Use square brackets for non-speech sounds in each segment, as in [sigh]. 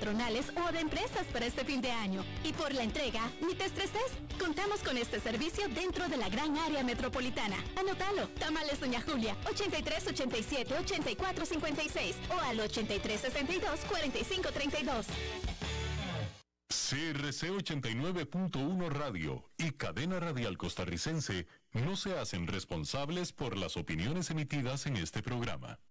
patronales o de empresas para este fin de año. Y por la entrega, ni te estreses. Contamos con este servicio dentro de la gran área metropolitana. Anótalo. Tamales Doña Julia, 83 87 84 56 o al 83 62 45 32. CRC 89.1 Radio y Cadena Radial Costarricense no se hacen responsables por las opiniones emitidas en este programa.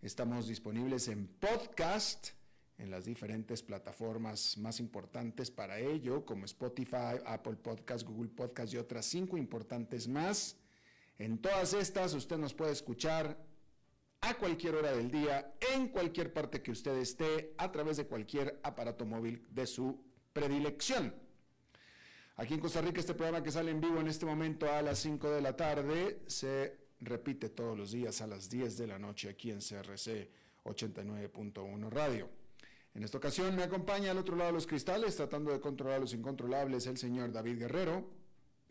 Estamos disponibles en podcast, en las diferentes plataformas más importantes para ello, como Spotify, Apple Podcast, Google Podcast y otras cinco importantes más. En todas estas usted nos puede escuchar a cualquier hora del día, en cualquier parte que usted esté, a través de cualquier aparato móvil de su predilección. Aquí en Costa Rica este programa que sale en vivo en este momento a las 5 de la tarde se repite todos los días a las 10 de la noche aquí en CRC 89.1 Radio. En esta ocasión me acompaña al otro lado de los cristales, tratando de controlar los incontrolables, el señor David Guerrero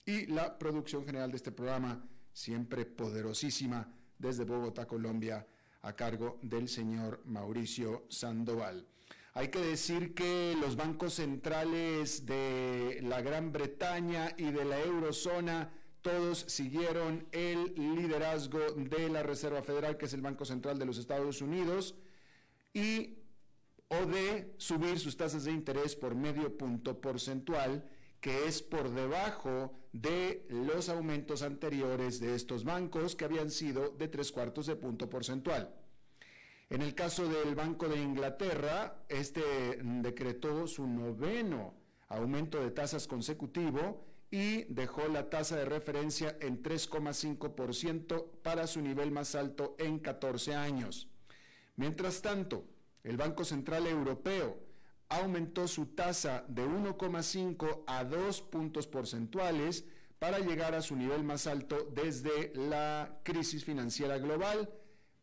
y la producción general de este programa, siempre poderosísima, desde Bogotá, Colombia, a cargo del señor Mauricio Sandoval. Hay que decir que los bancos centrales de la Gran Bretaña y de la eurozona todos siguieron el liderazgo de la Reserva Federal, que es el Banco Central de los Estados Unidos, y o de subir sus tasas de interés por medio punto porcentual, que es por debajo de los aumentos anteriores de estos bancos, que habían sido de tres cuartos de punto porcentual. En el caso del Banco de Inglaterra, este decretó su noveno aumento de tasas consecutivo y dejó la tasa de referencia en 3,5% para su nivel más alto en 14 años. Mientras tanto, el Banco Central Europeo aumentó su tasa de 1,5 a 2 puntos porcentuales para llegar a su nivel más alto desde la crisis financiera global,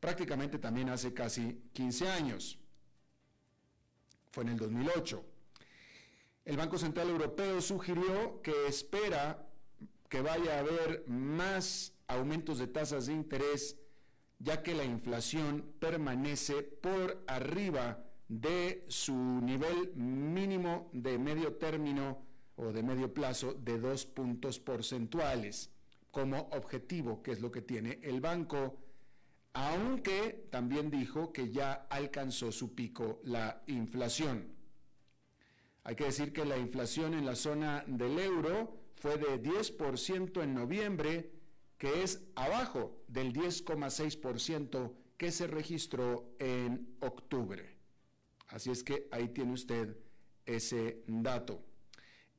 prácticamente también hace casi 15 años. Fue en el 2008. El Banco Central Europeo sugirió que espera que vaya a haber más aumentos de tasas de interés, ya que la inflación permanece por arriba de su nivel mínimo de medio término o de medio plazo de dos puntos porcentuales como objetivo, que es lo que tiene el banco, aunque también dijo que ya alcanzó su pico la inflación. Hay que decir que la inflación en la zona del euro fue de 10% en noviembre, que es abajo del 10,6% que se registró en octubre. Así es que ahí tiene usted ese dato.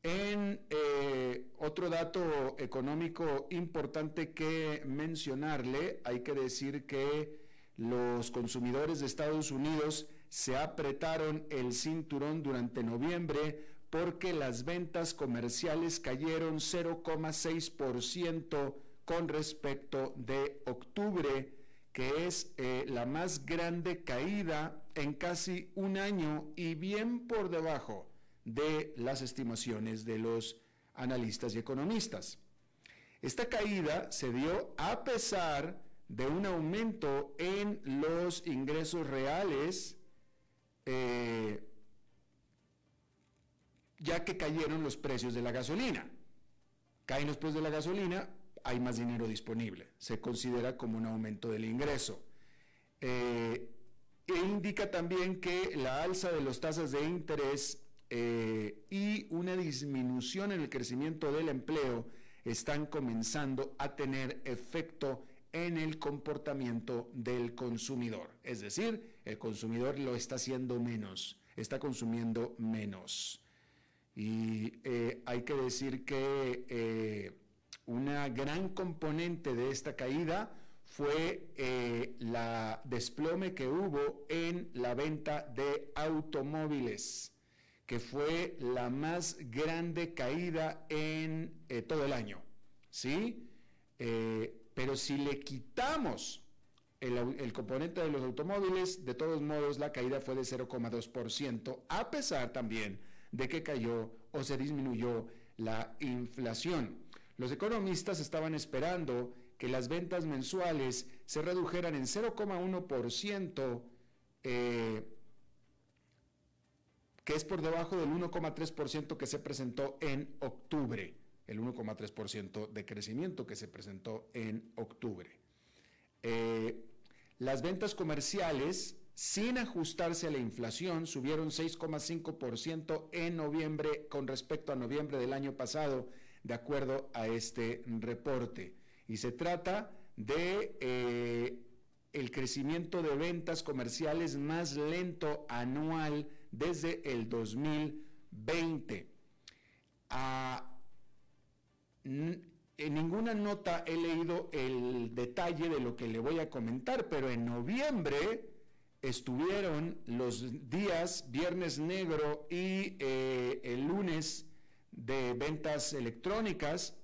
En eh, otro dato económico importante que mencionarle, hay que decir que los consumidores de Estados Unidos se apretaron el cinturón durante noviembre porque las ventas comerciales cayeron 0,6% con respecto de octubre, que es eh, la más grande caída en casi un año y bien por debajo de las estimaciones de los analistas y economistas. Esta caída se dio a pesar de un aumento en los ingresos reales eh, ya que cayeron los precios de la gasolina. Caen los precios de la gasolina, hay más dinero disponible. Se considera como un aumento del ingreso. Eh, e indica también que la alza de las tasas de interés eh, y una disminución en el crecimiento del empleo están comenzando a tener efecto en el comportamiento del consumidor. Es decir, el consumidor lo está haciendo menos, está consumiendo menos. Y eh, hay que decir que eh, una gran componente de esta caída fue eh, la desplome que hubo en la venta de automóviles, que fue la más grande caída en eh, todo el año. ¿Sí? Pero si le quitamos el, componente de los automóviles, de todos modos la caída fue de 0,2%, a pesar también de que cayó o se disminuyó la inflación. Los economistas estaban esperando que las ventas mensuales se redujeran en 0,1%, eh, que es por debajo del 1,3% que se presentó en octubre, el 1,3% de crecimiento que se presentó en octubre. Eh, las ventas comerciales, sin ajustarse a la inflación, subieron 6,5% en noviembre con respecto a noviembre del año pasado, de acuerdo a este reporte y se trata de eh, el crecimiento de ventas comerciales más lento anual desde el 2020. Ah, en ninguna nota he leído el detalle de lo que le voy a comentar, pero en noviembre estuvieron los días viernes negro y eh, el lunes de ventas electrónicas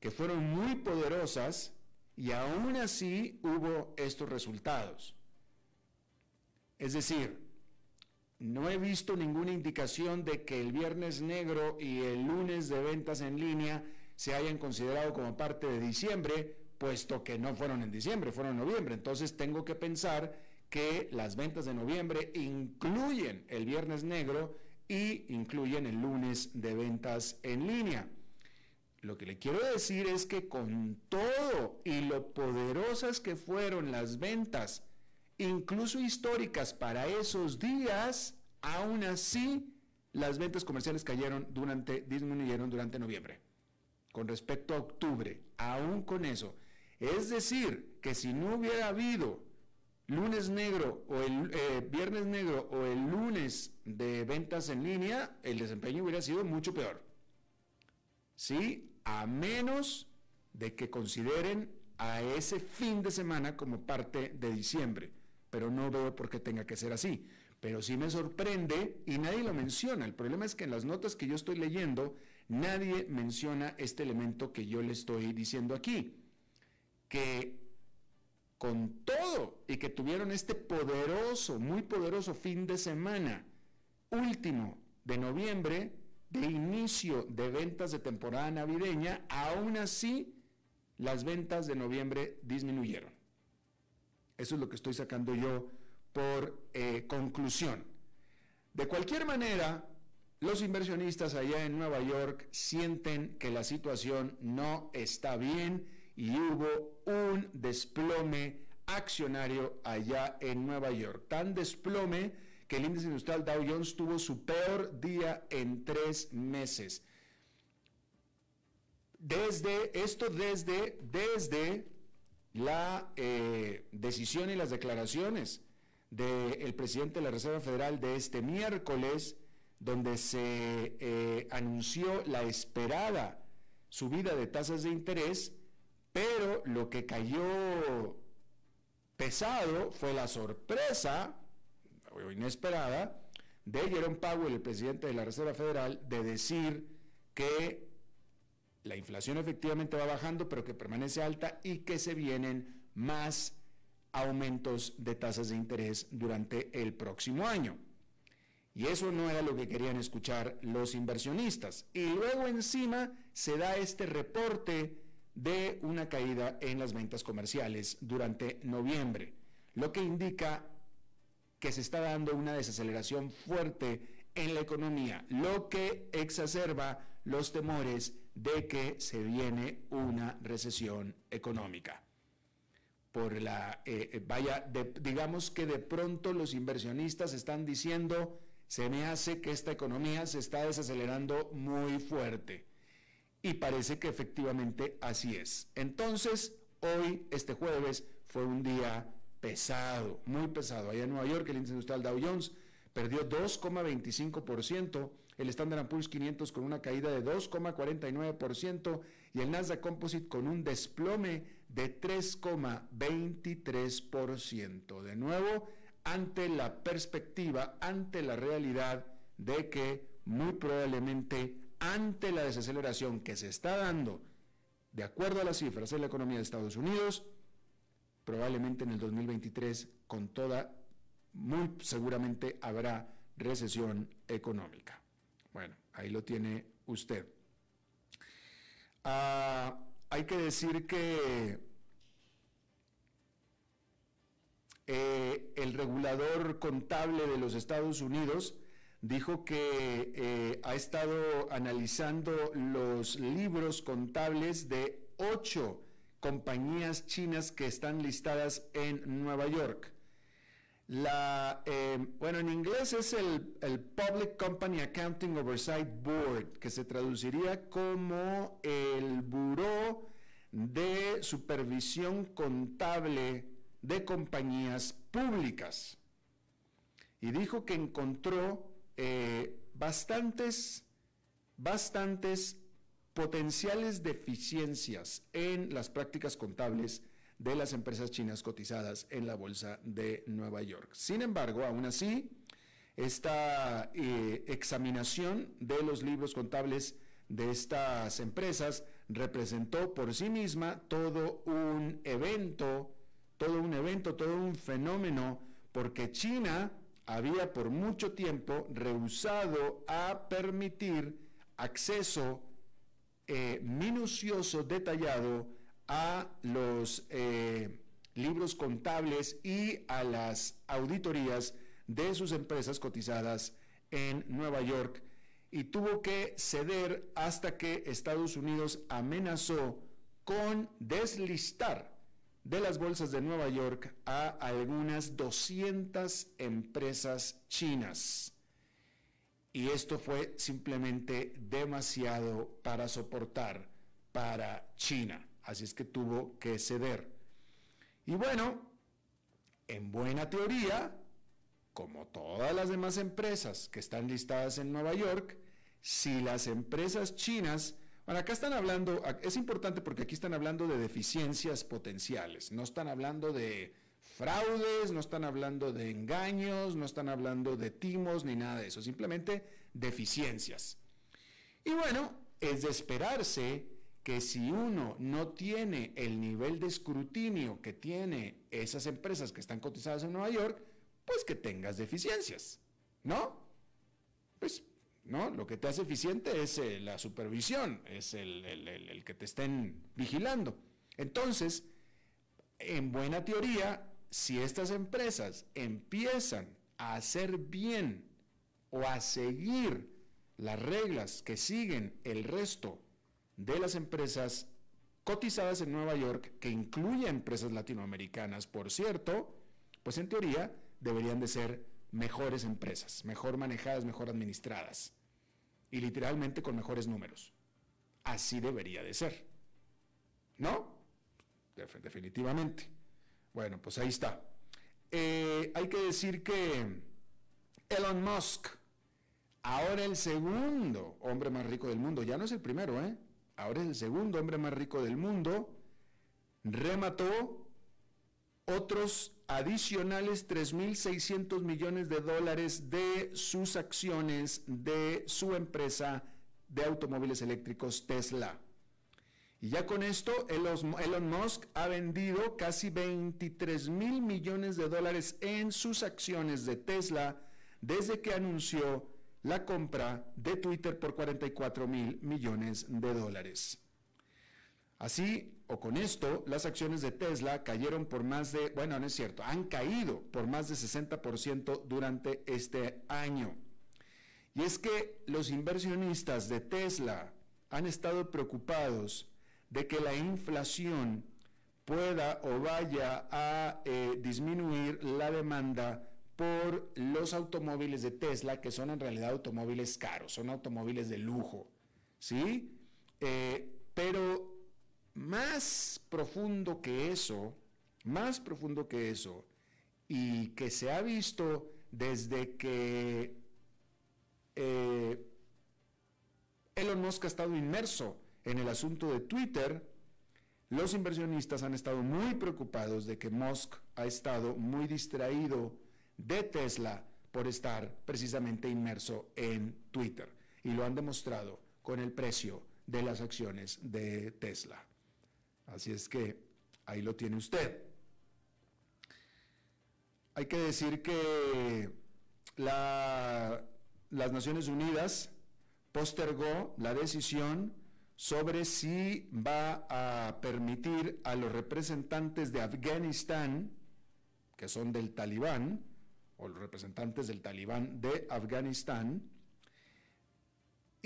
que fueron muy poderosas y aún así hubo estos resultados. Es decir, no he visto ninguna indicación de que el viernes negro y el lunes de ventas en línea se hayan considerado como parte de diciembre, puesto que no fueron en diciembre, fueron en noviembre. Entonces tengo que pensar que las ventas de noviembre incluyen el viernes negro y incluyen el lunes de ventas en línea. Lo que le quiero decir es que con todo y lo poderosas que fueron las ventas, incluso históricas para esos días, aún así las ventas comerciales cayeron durante, disminuyeron durante noviembre. Con respecto a octubre, aún con eso. Es decir, que si no hubiera habido lunes negro o el eh, viernes negro o el lunes de ventas en línea, el desempeño hubiera sido mucho peor. ¿Sí? a menos de que consideren a ese fin de semana como parte de diciembre. Pero no veo por qué tenga que ser así. Pero sí me sorprende y nadie lo menciona. El problema es que en las notas que yo estoy leyendo, nadie menciona este elemento que yo le estoy diciendo aquí. Que con todo y que tuvieron este poderoso, muy poderoso fin de semana último de noviembre, de inicio de ventas de temporada navideña, aún así las ventas de noviembre disminuyeron. Eso es lo que estoy sacando yo por eh, conclusión. De cualquier manera, los inversionistas allá en Nueva York sienten que la situación no está bien y hubo un desplome accionario allá en Nueva York. Tan desplome que el índice industrial Dow Jones tuvo su peor día en tres meses. Desde esto, desde, desde la eh, decisión y las declaraciones del presidente de la Reserva Federal de este miércoles, donde se eh, anunció la esperada subida de tasas de interés, pero lo que cayó pesado fue la sorpresa inesperada de Jerome Powell, el presidente de la Reserva Federal, de decir que la inflación efectivamente va bajando, pero que permanece alta y que se vienen más aumentos de tasas de interés durante el próximo año. Y eso no era lo que querían escuchar los inversionistas. Y luego encima se da este reporte de una caída en las ventas comerciales durante noviembre, lo que indica que se está dando una desaceleración fuerte en la economía, lo que exacerba los temores de que se viene una recesión económica. Por la, eh, eh, vaya, digamos que de pronto los inversionistas están diciendo, se me hace que esta economía se está desacelerando muy fuerte. Y parece que efectivamente así es. Entonces, hoy, este jueves, fue un día pesado, muy pesado. Allá en Nueva York, el índice industrial Dow Jones perdió 2,25%, el Standard Poor's 500 con una caída de 2,49% y el Nasdaq Composite con un desplome de 3,23%. De nuevo, ante la perspectiva, ante la realidad de que muy probablemente ante la desaceleración que se está dando, de acuerdo a las cifras de la economía de Estados Unidos, probablemente en el 2023 con toda, muy seguramente habrá recesión económica. Bueno, ahí lo tiene usted. Ah, hay que decir que eh, el regulador contable de los Estados Unidos dijo que eh, ha estado analizando los libros contables de ocho compañías chinas que están listadas en Nueva York. La, eh, bueno, en inglés es el, el, Public Company Accounting Oversight Board, que se traduciría como el Buró de Supervisión Contable de Compañías Públicas. Y dijo que encontró eh, bastantes, bastantes potenciales deficiencias en las prácticas contables de las empresas chinas cotizadas en la Bolsa de Nueva York. Sin embargo, aún así, esta eh, examinación de los libros contables de estas empresas representó por sí misma todo un evento, todo un evento, todo un fenómeno, porque China había por mucho tiempo rehusado a permitir acceso eh, minucioso, detallado a los eh, libros contables y a las auditorías de sus empresas cotizadas en Nueva York. Y tuvo que ceder hasta que Estados Unidos amenazó con deslistar de las bolsas de Nueva York a algunas 200 empresas chinas. Y esto fue simplemente demasiado para soportar para China. Así es que tuvo que ceder. Y bueno, en buena teoría, como todas las demás empresas que están listadas en Nueva York, si las empresas chinas bueno, acá están hablando, es importante porque aquí están hablando de deficiencias potenciales, no están hablando de fraudes, no están hablando de engaños, no están hablando de timos ni nada de eso, simplemente deficiencias. Y bueno, es de esperarse que si uno no tiene el nivel de escrutinio que tiene esas empresas que están cotizadas en Nueva York, pues que tengas deficiencias, ¿no? Pues ¿no? Lo que te hace eficiente es eh, la supervisión, es el, que te estén vigilando. Entonces, en buena teoría, si estas empresas empiezan a hacer bien o a seguir las reglas que siguen el resto de las empresas cotizadas en Nueva York, que incluye empresas latinoamericanas, por cierto, pues en teoría deberían de ser mejores empresas, mejor manejadas, mejor administradas y literalmente con mejores números. Así debería de ser. ¿No? definitivamente. Bueno, pues ahí está. Eh, hay que decir que Elon Musk, ahora el segundo hombre más rico del mundo, ya no es el primero, ¿eh? Ahora es el segundo hombre más rico del mundo, remató otros adicionales 3.600 millones de dólares de sus acciones de su empresa de automóviles eléctricos Tesla. Y ya con esto, Elon Musk ha vendido casi 23 mil millones de dólares en sus acciones de Tesla desde que anunció la compra de Twitter por 44 mil millones de dólares. Así, o con esto, las acciones de Tesla cayeron por más de, bueno, no es cierto, han caído por más de 60% durante este año. Y es que los inversionistas de Tesla han estado preocupados de que la inflación pueda o vaya a eh, disminuir la demanda por los automóviles de Tesla, que son en realidad automóviles caros, son automóviles de lujo, ¿sí? Eh, pero más profundo que eso, más profundo que eso, y que se ha visto desde que eh, Elon Musk ha estado inmerso en el asunto de Twitter, los inversionistas han estado muy preocupados de que Musk ha estado muy distraído de Tesla por estar precisamente inmerso en Twitter. Y lo han demostrado con el precio de las acciones de Tesla. Así es que ahí lo tiene usted. Hay que decir que las Naciones Unidas postergó la decisión sobre si va a permitir a los representantes de Afganistán, que son del talibán, o los representantes del talibán de Afganistán,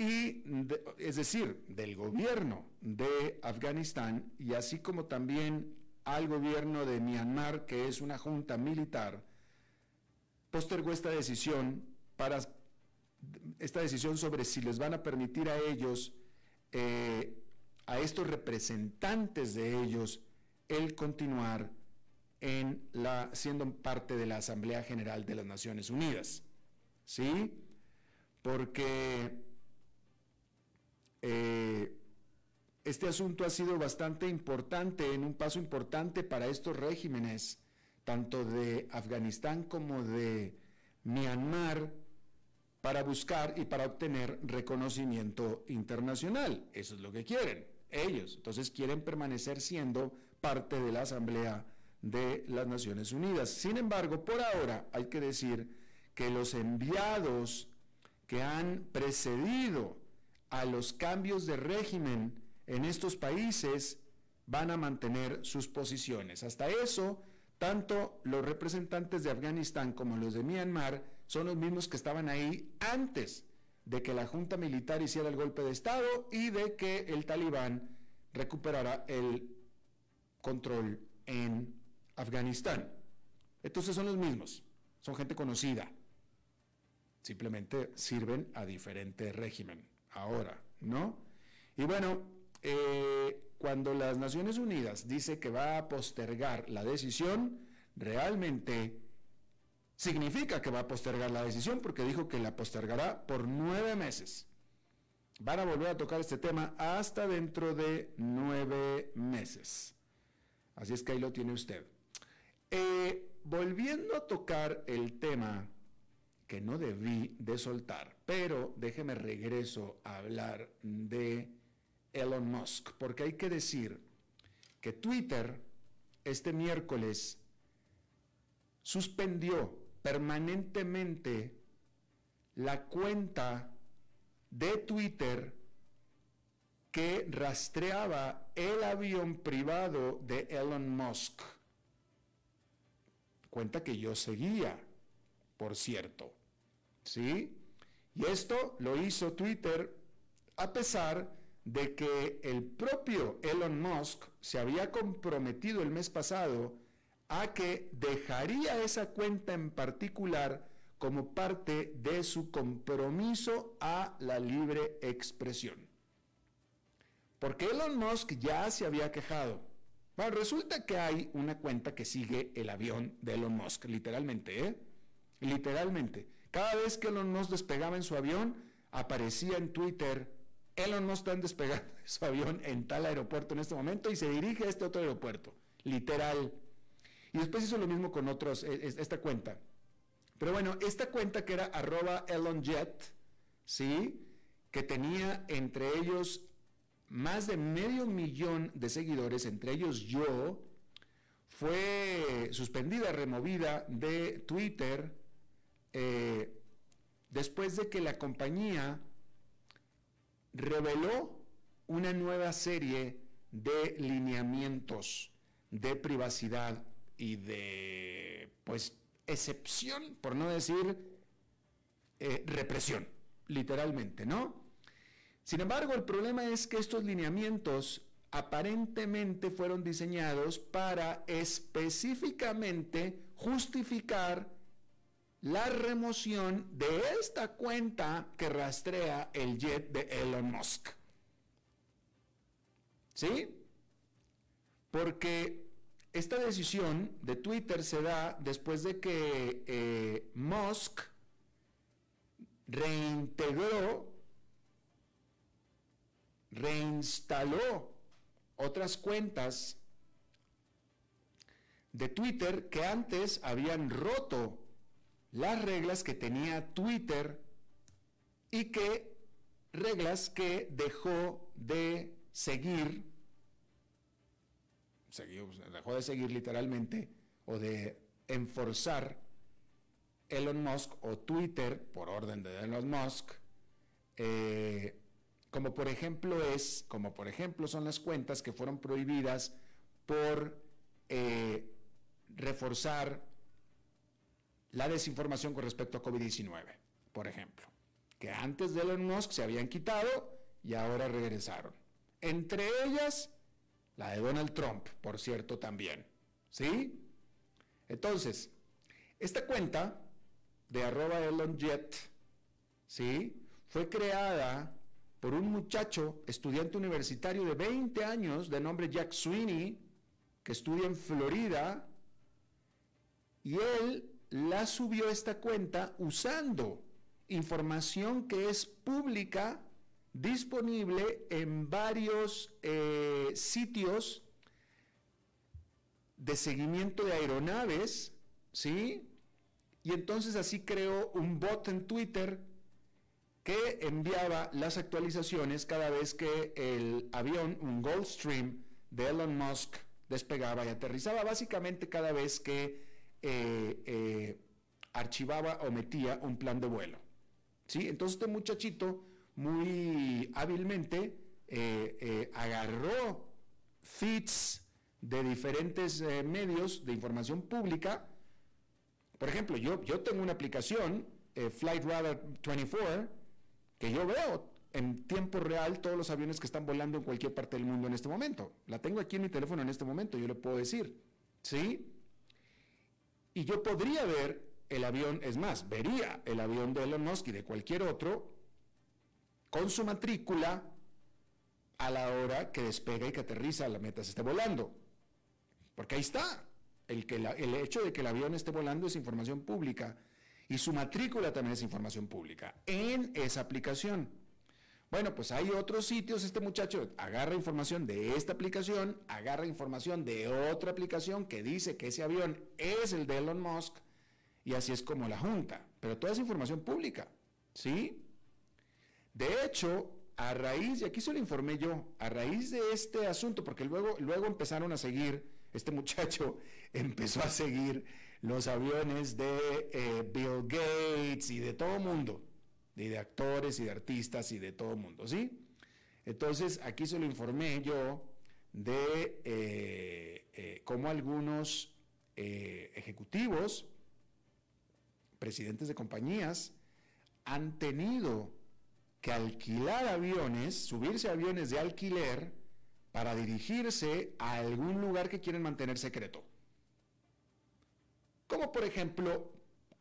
y es decir, del gobierno de Afganistán, y así como también al gobierno de Myanmar, que es una junta militar, postergó esta decisión para esta decisión sobre si les van a permitir a ellos, eh, a estos representantes de ellos, el continuar en la, siendo parte de la Asamblea General de las Naciones Unidas. ¿Sí? Porque eh, este asunto ha sido bastante importante, en un paso importante para estos regímenes, tanto de Afganistán como de Myanmar, para buscar y para obtener reconocimiento internacional. Eso es lo que quieren ellos. Entonces quieren permanecer siendo parte de la Asamblea de las Naciones Unidas. Sin embargo, por ahora hay que decir que los enviados que han precedido a los cambios de régimen en estos países van a mantener sus posiciones. Hasta eso, tanto los representantes de Afganistán como los de Myanmar son los mismos que estaban ahí antes de que la Junta Militar hiciera el golpe de Estado y de que el talibán recuperara el control en Afganistán. Entonces son los mismos, son gente conocida. Simplemente sirven a diferente régimen ahora, ¿no? Y bueno, eh, cuando las Naciones Unidas dice que va a postergar la decisión, realmente significa que va a postergar la decisión porque dijo que la postergará por nueve meses. Van a volver a tocar este tema hasta dentro de nueve meses. Así es que ahí lo tiene usted. Eh, volviendo a tocar el tema que no debí de soltar, pero déjeme regreso a hablar de Elon Musk, porque hay que decir que Twitter este miércoles suspendió permanentemente la cuenta de Twitter que rastreaba el avión privado de Elon Musk. Cuenta que yo seguía, por cierto. ¿Sí? Y esto lo hizo Twitter a pesar de que el propio Elon Musk se había comprometido el mes pasado a que dejaría esa cuenta en particular como parte de su compromiso a la libre expresión. Porque Elon Musk ya se había quejado. Bueno, resulta que hay una cuenta que sigue el avión de Elon Musk, literalmente, ¿eh? Literalmente. Cada vez que Elon Musk despegaba en su avión, aparecía en Twitter, Elon Musk está despegando su avión en tal aeropuerto en este momento y se dirige a este otro aeropuerto. Literal. Y después hizo lo mismo con otros, e, esta cuenta. Pero bueno, esta cuenta que era arroba ElonJet, ¿sí? Que tenía entre ellos más de medio millón de seguidores, entre ellos yo, fue suspendida, removida de Twitter eh, después de que la compañía reveló una nueva serie de lineamientos de privacidad y de, pues, excepción, por no decir eh, represión. literalmente, ¿no? Sin embargo, el problema es que estos lineamientos aparentemente fueron diseñados para específicamente justificar la remoción de esta cuenta que rastrea el jet de Elon Musk. ¿Sí? Porque esta decisión de Twitter se da después de que eh, Musk reintegró, reinstaló otras cuentas de Twitter que antes habían roto las reglas que tenía Twitter y que reglas que dejó de seguir, dejó de seguir literalmente o de enforzar Elon Musk o Twitter por orden de Elon Musk, eh, como por ejemplo es, como por ejemplo son las cuentas que fueron prohibidas por eh, reforzar la desinformación con respecto a COVID-19, por ejemplo, que antes de Elon Musk se habían quitado y ahora regresaron. Entre ellas, la de Donald Trump, por cierto, también. ¿Sí? Entonces, esta cuenta de arroba ElonJet, ¿sí? Fue creada por un muchacho, estudiante universitario de 20 años, de nombre Jack Sweeney, que estudia en Florida, y él la subió esta cuenta usando información que es pública, disponible en varios eh, sitios de seguimiento de aeronaves, ¿sí? Y entonces así creó un bot en Twitter que enviaba las actualizaciones cada vez que el avión, un Gulfstream de Elon Musk, despegaba y aterrizaba, básicamente cada vez que eh, eh, archivaba o metía un plan de vuelo. ¿Sí? Entonces este muchachito muy hábilmente eh, agarró feeds de diferentes medios de información pública. Por ejemplo, yo, yo tengo una aplicación, Flight Radar 24, que yo veo en tiempo real todos los aviones que están volando en cualquier parte del mundo en este momento. La tengo aquí en mi teléfono en este momento, yo le puedo decir. ¿Sí? Y yo podría ver el avión, es más, vería el avión de Elon Musk y de cualquier otro con su matrícula a la hora que despega y que aterriza, la meta se esté volando. Porque ahí está. El, que el hecho de que el avión esté volando es información pública y su matrícula también es información pública en esa aplicación. Bueno, pues hay otros sitios, este muchacho agarra información de esta aplicación, agarra información de otra aplicación que dice que ese avión es el de Elon Musk y así es como la junta, pero toda esa información pública, ¿sí? De hecho, a raíz, y aquí se lo informé yo, a raíz de este asunto, porque luego, luego empezaron a seguir, este muchacho [laughs] empezó a seguir los aviones de eh, Bill Gates y de todo mundo y de actores y de artistas y de todo mundo, ¿sí? Entonces, aquí se lo informé yo de eh, eh, cómo algunos eh, ejecutivos, presidentes de compañías, han tenido que alquilar aviones, subirse a aviones de alquiler para dirigirse a algún lugar que quieren mantener secreto. Como por ejemplo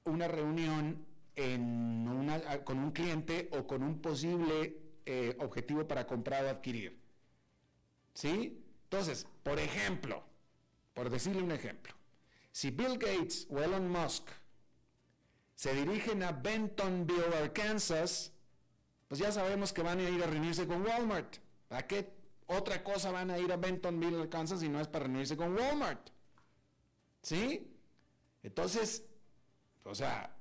una reunión con un cliente o con un posible eh, objetivo para comprar o adquirir. ¿Sí? Entonces, por ejemplo, por decirle un ejemplo, si Bill Gates o Elon Musk se dirigen a Bentonville, Arkansas, pues ya sabemos que van a ir a reunirse con Walmart. ¿Para qué otra cosa van a ir a Bentonville, Arkansas si no es para reunirse con Walmart? ¿Sí? Entonces, o sea,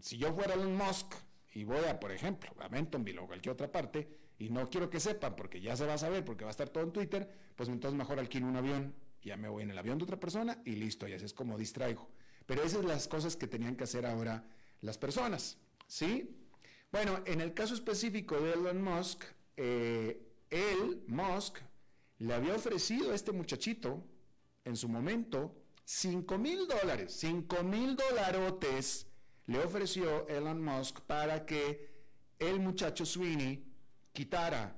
si yo fuera Elon Musk y voy a, por ejemplo, a Bentonville o cualquier otra parte, y no quiero que sepan porque ya se va a saber, porque va a estar todo en Twitter, pues entonces mejor alquilo un avión, ya me voy en el avión de otra persona y listo, y así es como distraigo. Pero esas son las cosas que tenían que hacer ahora las personas, ¿sí? Bueno, en el caso específico de Elon Musk, eh, él, Musk, le había ofrecido a este muchachito, en su momento, 5 mil dólares, 5 mil dolarotes le ofreció Elon Musk para que el muchacho Sweeney quitara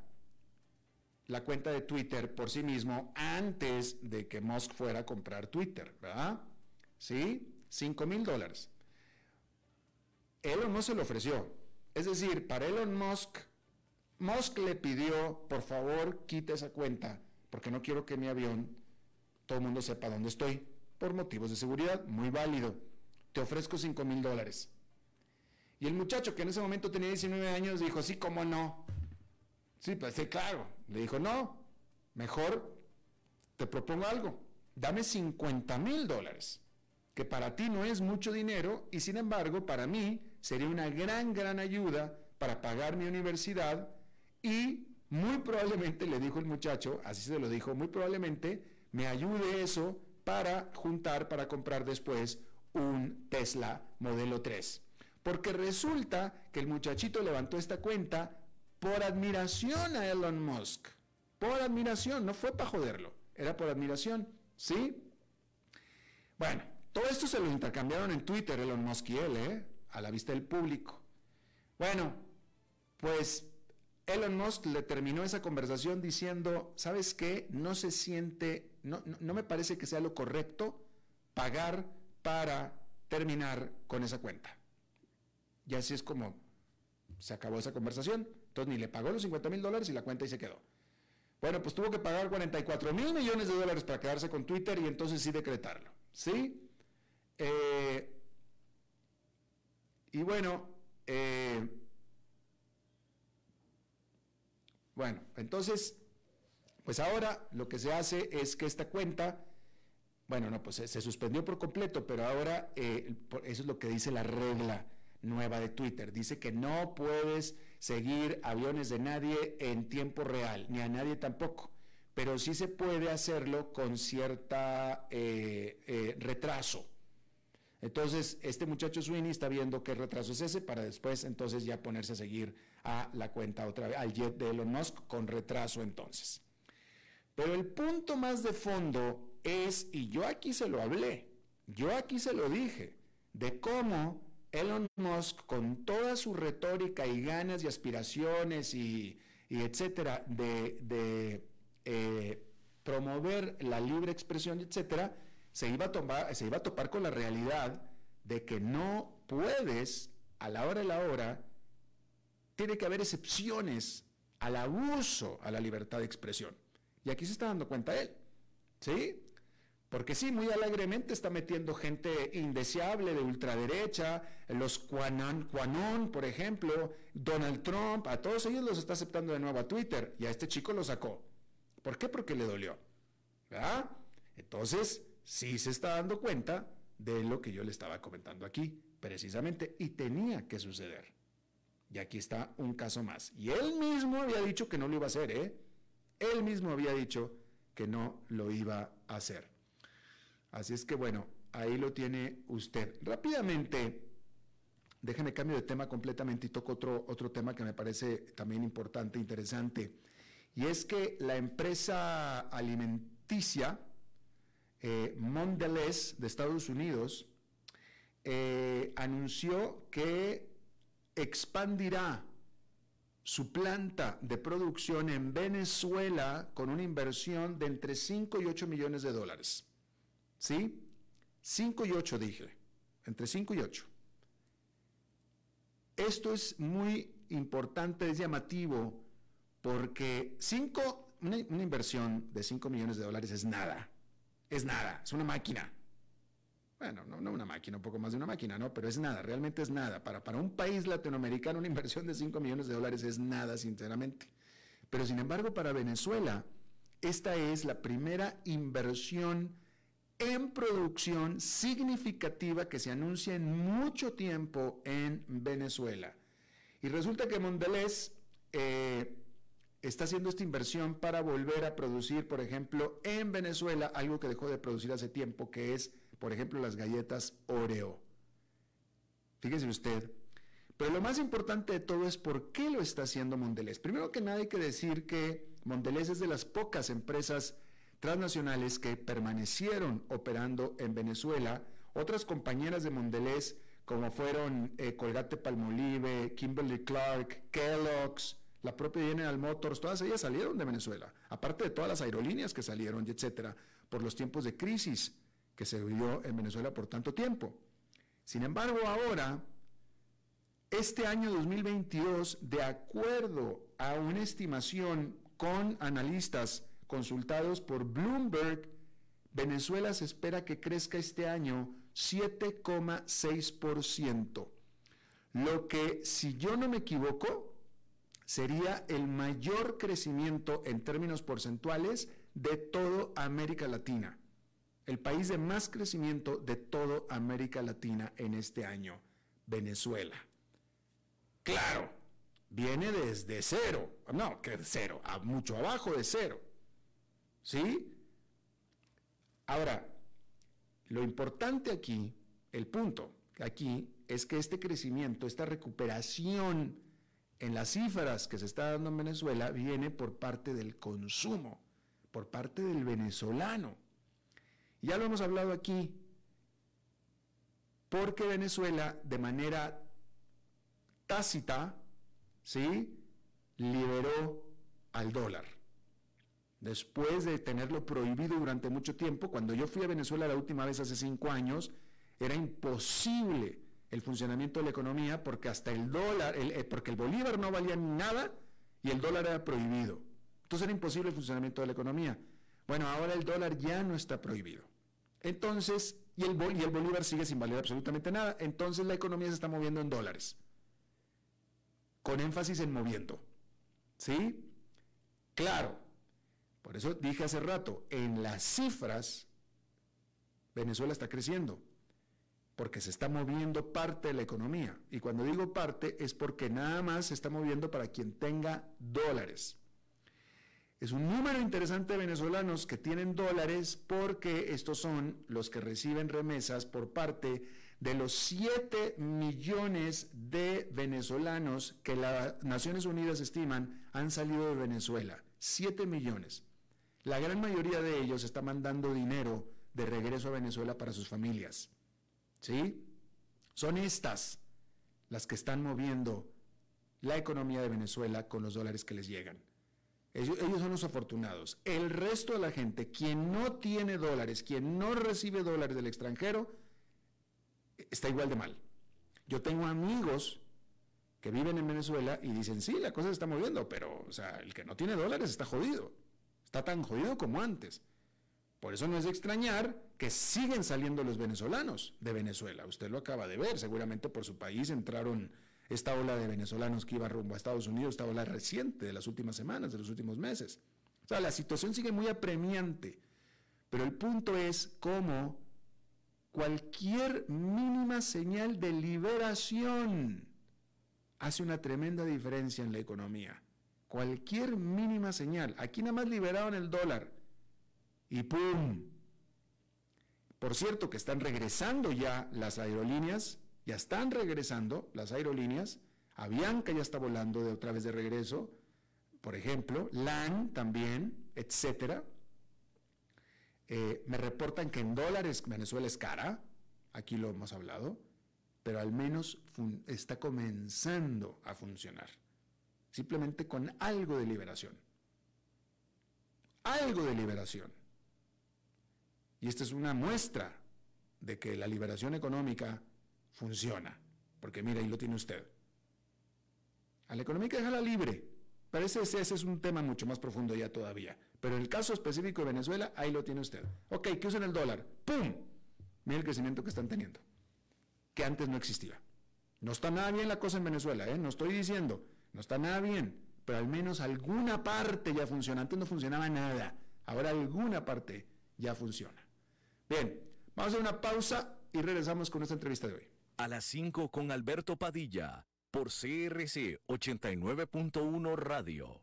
la cuenta de Twitter por sí mismo antes de que Musk fuera a comprar Twitter, ¿verdad? ¿Sí? 5 mil dólares. Elon no se lo ofreció. Es decir, para Elon Musk, Musk le pidió, por favor, quite esa cuenta, porque no quiero que mi avión todo el mundo sepa dónde estoy, por motivos de seguridad, muy válido. Te ofrezco 5 mil dólares. Y el muchacho que en ese momento tenía 19 años dijo, sí, cómo no. Sí, pues sí, claro. Le dijo, no, mejor te propongo algo. Dame 50 mil dólares, que para ti no es mucho dinero y sin embargo para mí sería una gran, gran ayuda para pagar mi universidad y muy probablemente, le dijo el muchacho, así se lo dijo, muy probablemente me ayude eso para juntar, para comprar después un Tesla modelo 3. Porque resulta que el muchachito levantó esta cuenta por admiración a Elon Musk. Por admiración, no fue para joderlo, era por admiración, ¿sí? Bueno, todo esto se lo intercambiaron en Twitter Elon Musk y él, ¿eh? A la vista del público. Bueno, pues Elon Musk le terminó esa conversación diciendo, ¿sabes qué? No se siente, no, no, me parece que sea lo correcto pagar para terminar con esa cuenta. Y así es como se acabó esa conversación. Entonces ni le pagó los 50 mil dólares y la cuenta y se quedó. Bueno, pues tuvo que pagar 44 mil millones de dólares para quedarse con Twitter y entonces sí decretarlo. ¿Sí? Eh, y bueno, eh, Bueno, entonces, pues ahora lo que se hace es que esta cuenta, bueno, no, pues se, suspendió por completo, pero ahora eh, eso es lo que dice la regla nueva de Twitter. Dice que no puedes seguir aviones de nadie en tiempo real, ni a nadie tampoco, pero sí se puede hacerlo con cierta eh, eh, retraso. Entonces, este muchacho Sweeney está viendo qué retraso es ese para después entonces ya ponerse a seguir a la cuenta otra vez, al jet de Elon Musk con retraso entonces. Pero el punto más de fondo es, y yo aquí se lo hablé, yo aquí se lo dije, de cómo Elon Musk con toda su retórica y ganas y aspiraciones y, etcétera de, eh, promover la libre expresión, etcétera, se iba, a tomar, se iba a topar con la realidad de que no puedes, a la hora de la hora, tiene que haber excepciones al abuso a la libertad de expresión. Y aquí se está dando cuenta él. ¿Sí? Porque sí, muy alegremente está metiendo gente indeseable de ultraderecha, los Quanon, por ejemplo, Donald Trump, a todos ellos los está aceptando de nuevo a Twitter y a este chico lo sacó. ¿Por qué? Porque le dolió. ¿Verdad? Entonces, sí se está dando cuenta de lo que yo le estaba comentando aquí, precisamente, y tenía que suceder. Y aquí está un caso más. Y él mismo había dicho que no lo iba a hacer, ¿eh? Él mismo había dicho que no lo iba a hacer. Así es que bueno, ahí lo tiene usted. Rápidamente, déjeme cambio de tema completamente y toco otro, otro tema que me parece también importante, interesante. Y es que la empresa alimenticia, eh, Mondelez de Estados Unidos eh, anunció que expandirá su planta de producción en Venezuela con una inversión de entre 5 y 8 millones de dólares. ¿Sí? 5 y 8 dije, entre 5 y 8. Esto es muy importante, es llamativo, porque cinco, una, una inversión de 5 millones de dólares es nada es nada, es una máquina. Bueno, no, una máquina, un poco más de una máquina, ¿no? Pero es nada, realmente es nada. Para, para un país latinoamericano una inversión de 5 millones de dólares es nada, sinceramente. Pero sin embargo, para Venezuela, esta es la primera inversión en producción significativa que se anuncia en mucho tiempo en Venezuela. Y resulta que Mondelez eh, está haciendo esta inversión para volver a producir, por ejemplo, en Venezuela, algo que dejó de producir hace tiempo, que es, por ejemplo, las galletas Oreo. Fíjese usted. Pero lo más importante de todo es por qué lo está haciendo Mondelez. Primero que nada hay que decir que Mondelez es de las pocas empresas transnacionales que permanecieron operando en Venezuela. Otras compañeras de Mondelez como fueron eh, Colgate Palmolive, Kimberly Clark, Kellogg's, la propia General Motors, todas ellas salieron de Venezuela, aparte de todas las aerolíneas que salieron, etcétera, por los tiempos de crisis que se vivió en Venezuela por tanto tiempo. Sin embargo, ahora, este año 2022, de acuerdo a una estimación con analistas consultados por Bloomberg, Venezuela se espera que crezca este año 7,6%, lo que, si yo no me equivoco, sería el mayor crecimiento en términos porcentuales de toda América Latina, el país de más crecimiento de toda América Latina en este año, Venezuela. Claro, viene desde cero, no, que cero, a mucho abajo de cero. ¿Sí? Ahora, lo importante aquí, el punto aquí, es que este crecimiento, esta recuperación en las cifras que se está dando en Venezuela viene por parte del consumo, por parte del venezolano. Ya lo hemos hablado aquí, porque Venezuela de manera tácita, ¿sí? Liberó al dólar después de tenerlo prohibido durante mucho tiempo, cuando yo fui a Venezuela la última vez hace cinco años, era imposible el funcionamiento de la economía porque hasta el dólar, eh, porque el bolívar no valía nada y el dólar era prohibido. Entonces era imposible el funcionamiento de la economía. Bueno, ahora el dólar ya no está prohibido. Entonces, y el, y el bolívar sigue sin valer absolutamente nada. Entonces la economía se está moviendo en dólares. Con énfasis en moviendo. ¿Sí? Claro, por eso dije hace rato, en las cifras, Venezuela está creciendo, porque se está moviendo parte de la economía. Y cuando digo parte es porque nada más se está moviendo para quien tenga dólares. Es un número interesante de venezolanos que tienen dólares porque estos son los que reciben remesas por parte de los 7 millones de venezolanos que las Naciones Unidas estiman han salido de Venezuela. 7 millones. La gran mayoría de ellos está mandando dinero de regreso a Venezuela para sus familias. ¿Sí? Son estas las que están moviendo la economía de Venezuela con los dólares que les llegan. Ellos, son los afortunados. El resto de la gente, quien no tiene dólares, quien no recibe dólares del extranjero, está igual de mal. Yo tengo amigos que viven en Venezuela y dicen, sí, la cosa se está moviendo, pero o sea, el que no tiene dólares está jodido. Está tan jodido como antes. Por eso no es de extrañar que siguen saliendo los venezolanos de Venezuela. Usted lo acaba de ver, seguramente por su país entraron esta ola de venezolanos que iba rumbo a Estados Unidos, esta ola reciente de las últimas semanas, de los últimos meses. O sea, la situación sigue muy apremiante, pero el punto es cómo cualquier mínima señal de liberación hace una tremenda diferencia en la economía cualquier mínima señal. Aquí nada más liberaron el dólar y ¡pum! Por cierto que están regresando ya las aerolíneas, ya están regresando las aerolíneas. Avianca ya está volando de otra vez de regreso, por ejemplo, LAN también, etcétera. Eh, me reportan que en dólares Venezuela es cara, aquí lo hemos hablado, pero al menos está comenzando a funcionar simplemente con algo de liberación. Algo de liberación. Y esta es una muestra de que la liberación económica funciona. Porque mira, ahí lo tiene usted. A la economía hay que dejarla libre. Parece ese, ese es un tema mucho más profundo ya todavía. Pero en el caso específico de Venezuela, ahí lo tiene usted. Ok, que usen el dólar. ¡Pum! Mira el crecimiento que están teniendo. Que antes no existía. No está nada bien la cosa en Venezuela, ¿eh? No estoy diciendo. No está nada bien, pero al menos alguna parte ya funciona. Antes no funcionaba nada, ahora alguna parte ya funciona. Bien, vamos a una pausa y regresamos con nuestra entrevista de hoy. A las 5 con Alberto Padilla, por CRC 89.1 Radio.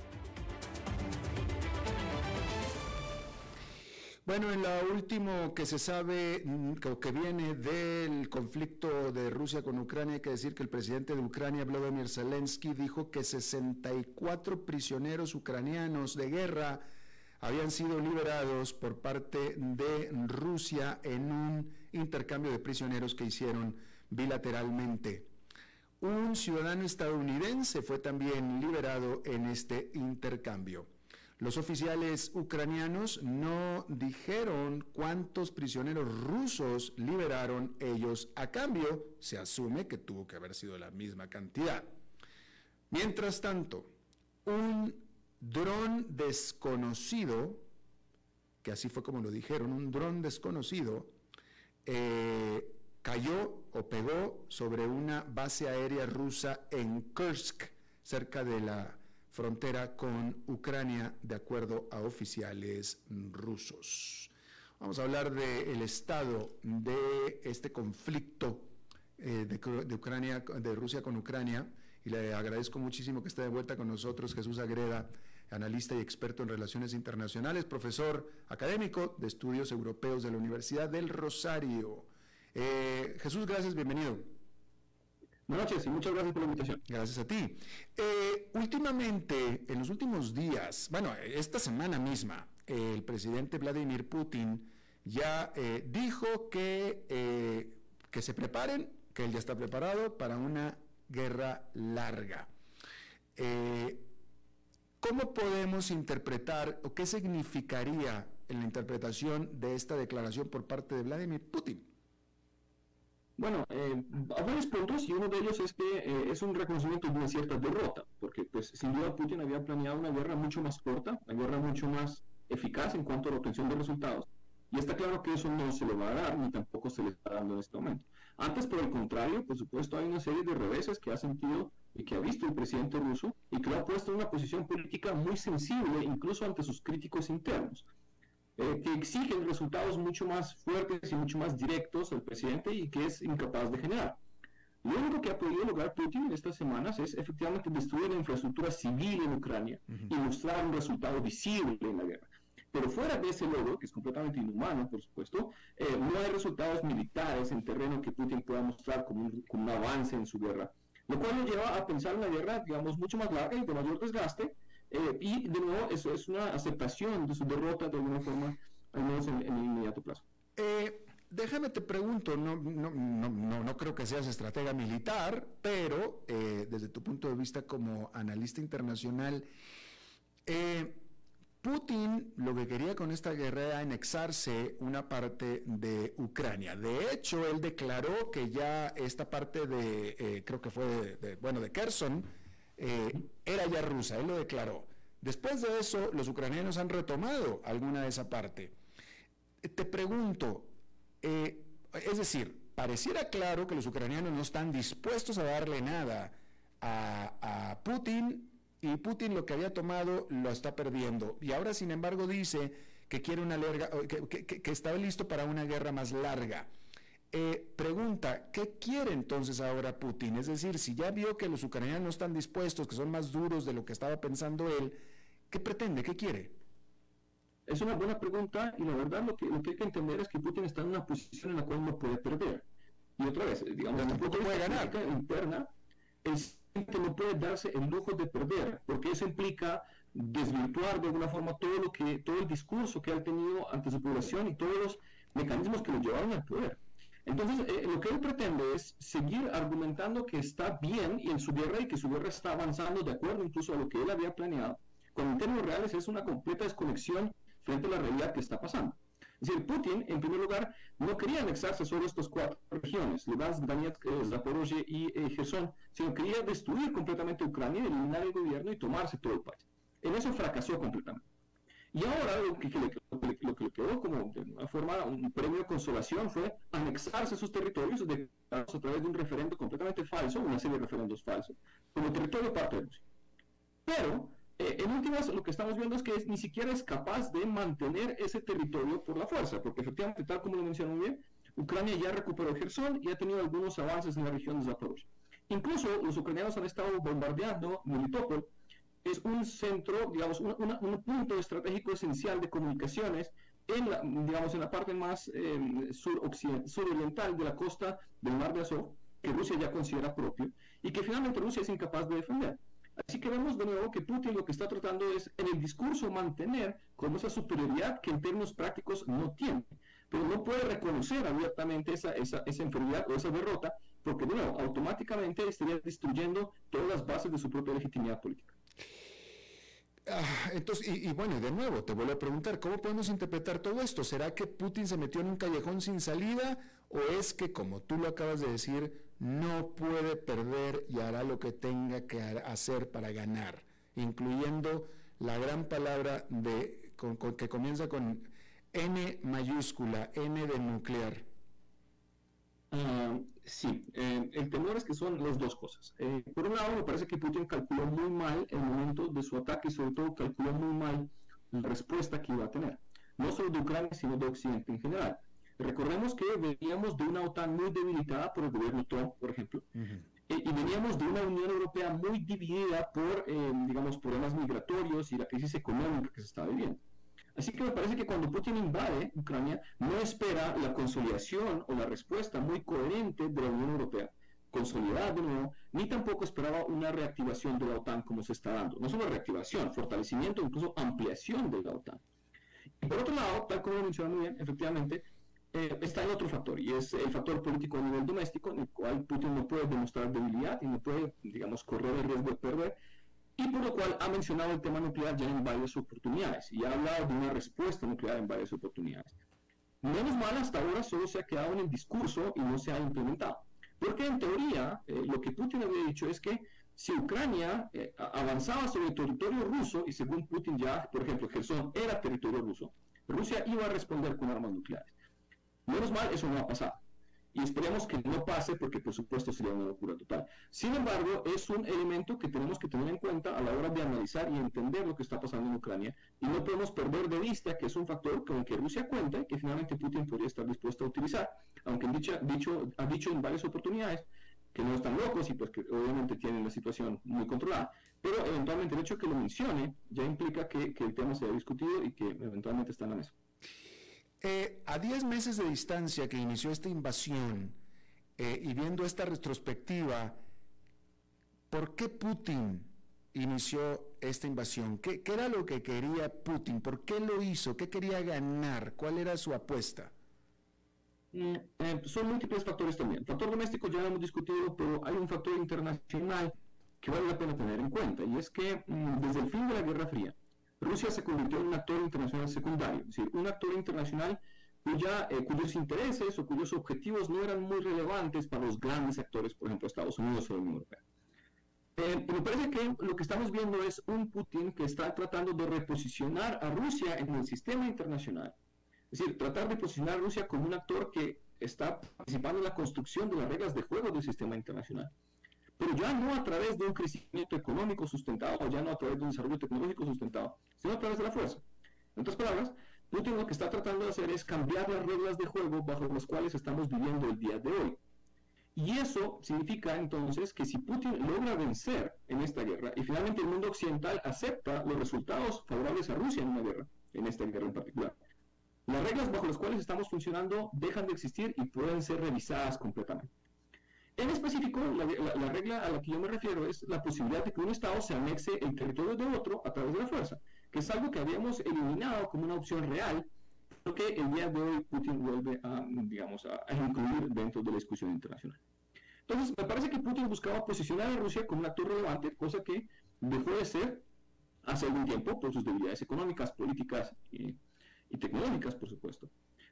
Bueno, en lo último que se sabe, mm, que viene del conflicto de Rusia con Ucrania, hay que decir que el presidente de Ucrania, Vladimir Zelensky, dijo que 64 prisioneros ucranianos de guerra habían sido liberados por parte de Rusia en un intercambio de prisioneros que hicieron bilateralmente. Un ciudadano estadounidense fue también liberado en este intercambio. Los oficiales ucranianos no dijeron cuántos prisioneros rusos liberaron ellos a cambio. Se asume que tuvo que haber sido la misma cantidad. Mientras tanto, un dron desconocido, que así fue como lo dijeron, un dron desconocido, eh, cayó o pegó sobre una base aérea rusa en Kursk, cerca de la frontera con Ucrania, de acuerdo a oficiales rusos. Vamos a hablar del estado de este conflicto eh, de, Ucrania, de Rusia con Ucrania, y le agradezco muchísimo que esté de vuelta con nosotros Jesús Agreda, analista y experto en relaciones internacionales, profesor académico de estudios europeos de la Universidad del Rosario. Eh, Jesús, gracias, bienvenido. Buenas noches y muchas gracias por la invitación. Gracias a ti. Eh, últimamente, en los últimos días, bueno, esta semana misma, el presidente Vladimir Putin ya eh, dijo que, que se preparen, que él ya está preparado para una guerra larga. ¿Cómo podemos interpretar o qué significaría en la interpretación de esta declaración por parte de Vladimir Putin? Bueno, eh, hay varios puntos y uno de ellos es que eh, es un reconocimiento de una cierta derrota, porque pues sin duda Putin había planeado una guerra mucho más corta, una guerra mucho más eficaz en cuanto a la obtención de resultados. Y está claro que eso no se le va a dar, ni tampoco se le está dando en este momento. Antes, por el contrario, por supuesto, hay una serie de reveses que ha sentido y que ha visto el presidente ruso y que lo ha puesto en una posición política muy sensible, incluso ante sus críticos internos. Eh, que exigen resultados mucho más fuertes y mucho más directos del presidente y que es incapaz de generar. Lo único que ha podido lograr Putin en estas semanas es efectivamente destruir la infraestructura civil en Ucrania y mostrar un resultado visible en la guerra. Pero fuera de ese logro, que es completamente inhumano, por supuesto, eh, no hay resultados militares en terreno que Putin pueda mostrar como un, como un avance en su guerra. Lo cual nos lleva a pensar en una guerra, digamos, mucho más larga y de mayor desgaste, eh, y de nuevo, eso es una aceptación de su derrota de alguna forma, al menos en, el inmediato plazo. Eh, déjame te pregunto, no, no, no, no, creo que seas estratega militar, pero eh, desde tu punto de vista como analista internacional, Putin lo que quería con esta guerra era anexarse una parte de Ucrania. De hecho, él declaró que ya esta parte de, creo que fue de, bueno, de Kherson, eh, era ya rusa, él lo declaró. Después de eso, los ucranianos han retomado alguna de esa parte. Te pregunto, eh, es decir, pareciera claro que los ucranianos no están dispuestos a darle nada a, Putin y Putin lo que había tomado lo está perdiendo. Y ahora, sin embargo, dice que quiere una larga, que, que está listo para una guerra más larga. Eh, pregunta, ¿qué quiere entonces ahora Putin? Es decir, si ya vio que los ucranianos no están dispuestos, que son más duros de lo que estaba pensando él, ¿qué pretende? ¿Qué quiere? Es una buena pregunta y la verdad lo que, lo que hay que entender es que Putin está en una posición en la cual no puede perder. Y otra vez, digamos, tampoco puede ganar. interna, el que no puede darse el lujo de perder, porque eso implica desvirtuar de alguna forma todo lo que todo el discurso que ha tenido ante su población y todos los mecanismos que lo llevaron al poder. Entonces, eh, lo que él pretende es seguir argumentando que está bien y en su guerra y que su guerra está avanzando de acuerdo incluso a lo que él había planeado, cuando en términos reales es una completa desconexión frente a la realidad que está pasando. Es decir, Putin, en primer lugar, no quería anexarse solo estas cuatro regiones, Lugansk, Donetsk, eh, Zaporozhye y eh, Gerson, sino quería destruir completamente Ucrania, eliminar el gobierno y tomarse todo el país. En eso fracasó completamente. Y ahora lo que, lo que le quedó como de una forma, un premio de consolación fue anexarse a sus territorios a través de un referendo completamente falso, una serie de referendos falsos, como territorio parte de Rusia. Pero, eh, en últimas, lo que estamos viendo es que ni siquiera es capaz de mantener ese territorio por la fuerza, porque efectivamente, tal como lo mencionó bien, Ucrania ya recuperó Gerson y ha tenido algunos avances en la región de Zaporozhye. Incluso los ucranianos han estado bombardeando Melitopol, es un centro, digamos, un punto estratégico esencial de comunicaciones en la, digamos, en la parte más eh, suroriental de la costa del mar de Azov, que Rusia ya considera propio, y que finalmente Rusia es incapaz de defender. Así que vemos de nuevo que Putin lo que está tratando es en el discurso mantener como esa superioridad que en términos prácticos no tiene, pero no puede reconocer abiertamente esa, esa, esa enfermedad o esa derrota, porque de nuevo, automáticamente estaría destruyendo todas las bases de su propia legitimidad política. Ah, entonces, y, bueno, de nuevo, te vuelvo a preguntar, ¿cómo podemos interpretar todo esto? ¿Será que Putin se metió en un callejón sin salida o es que, como tú lo acabas de decir, no puede perder y hará lo que tenga que hacer para ganar, incluyendo la gran palabra de, que comienza con N mayúscula, N de nuclear? Ah, sí, eh, el temor es que son las dos cosas. Eh, por un lado, me parece que Putin calculó muy mal el momento de su ataque y sobre todo calculó muy mal la respuesta que iba a tener, no solo de Ucrania, sino de Occidente en general. Recordemos que veníamos de una OTAN muy debilitada por el gobierno Trump, por ejemplo, eh, y veníamos de una Unión Europea muy dividida por, digamos, problemas migratorios y la crisis económica que se estaba viviendo. Así que me parece que cuando Putin invade Ucrania, no espera la consolidación o la respuesta muy coherente de la Unión Europea, consolidada de nuevo, ni tampoco esperaba una reactivación de la OTAN como se está dando. No solo reactivación, fortalecimiento, incluso ampliación de la OTAN. Y por otro lado, tal como lo mencionó muy bien, efectivamente, eh, está el otro factor, y es el factor político a nivel doméstico, en el cual Putin no puede demostrar debilidad y no puede, digamos, correr el riesgo de perder y por lo cual ha mencionado el tema nuclear ya en varias oportunidades y ha hablado de una respuesta nuclear en varias oportunidades. Menos mal, hasta ahora solo se ha quedado en el discurso y no se ha implementado. Porque en teoría, eh, lo que Putin había dicho es que si Ucrania eh, avanzaba sobre el territorio ruso, y según Putin ya, por ejemplo, Gerson era territorio ruso, Rusia iba a responder con armas nucleares. Menos mal, eso no ha pasado y esperemos que no pase porque por supuesto sería una locura total. Sin embargo, es un elemento que tenemos que tener en cuenta a la hora de analizar y entender lo que está pasando en Ucrania y no podemos perder de vista que es un factor con el que Rusia cuenta y que finalmente Putin podría estar dispuesto a utilizar, aunque dicho, dicho, ha dicho en varias oportunidades que no están locos y pues que obviamente tienen la situación muy controlada, pero eventualmente el hecho de que lo mencione ya implica que, que el tema se ha discutido y que eventualmente está en la mesa. Eh, a 10 meses de distancia que inició esta invasión eh, y viendo esta retrospectiva, ¿por qué Putin inició esta invasión? ¿Qué, era lo que quería Putin? ¿Por qué lo hizo? ¿Qué quería ganar? ¿Cuál era su apuesta? Mm, eh, son múltiples factores también. Factor doméstico ya lo hemos discutido, pero hay un factor internacional que vale la pena tener en cuenta, y es que mm, desde el fin de la Guerra Fría, Rusia se convirtió en un actor internacional secundario, es decir, un actor internacional eh, cuyos intereses o cuyos objetivos no eran muy relevantes para los grandes actores, por ejemplo, Estados Unidos o la Unión Europea. Eh, me parece que lo que estamos viendo es un Putin que está tratando de reposicionar a Rusia en el sistema internacional. Es decir, tratar de posicionar a Rusia como un actor que está participando en la construcción de las reglas de juego del sistema internacional pero ya no a través de un crecimiento económico sustentado, ya no a través de un desarrollo tecnológico sustentado, sino a través de la fuerza. En otras palabras, Putin lo que está tratando de hacer es cambiar las reglas de juego bajo las cuales estamos viviendo el día de hoy. Y eso significa entonces que si Putin logra vencer en esta guerra y finalmente el mundo occidental acepta los resultados favorables a Rusia en una guerra, en esta guerra en particular, las reglas bajo las cuales estamos funcionando dejan de existir y pueden ser revisadas completamente. En específico, la, regla a la que yo me refiero es la posibilidad de que un Estado se anexe el territorio de otro a través de la fuerza, que es algo que habíamos eliminado como una opción real, pero que el día de hoy Putin vuelve a, digamos, a, incluir dentro de la discusión internacional. Entonces, me parece que Putin buscaba posicionar a Rusia como un actor relevante, cosa que dejó de ser hace algún tiempo por sus debilidades económicas, políticas y, tecnológicas, por supuesto.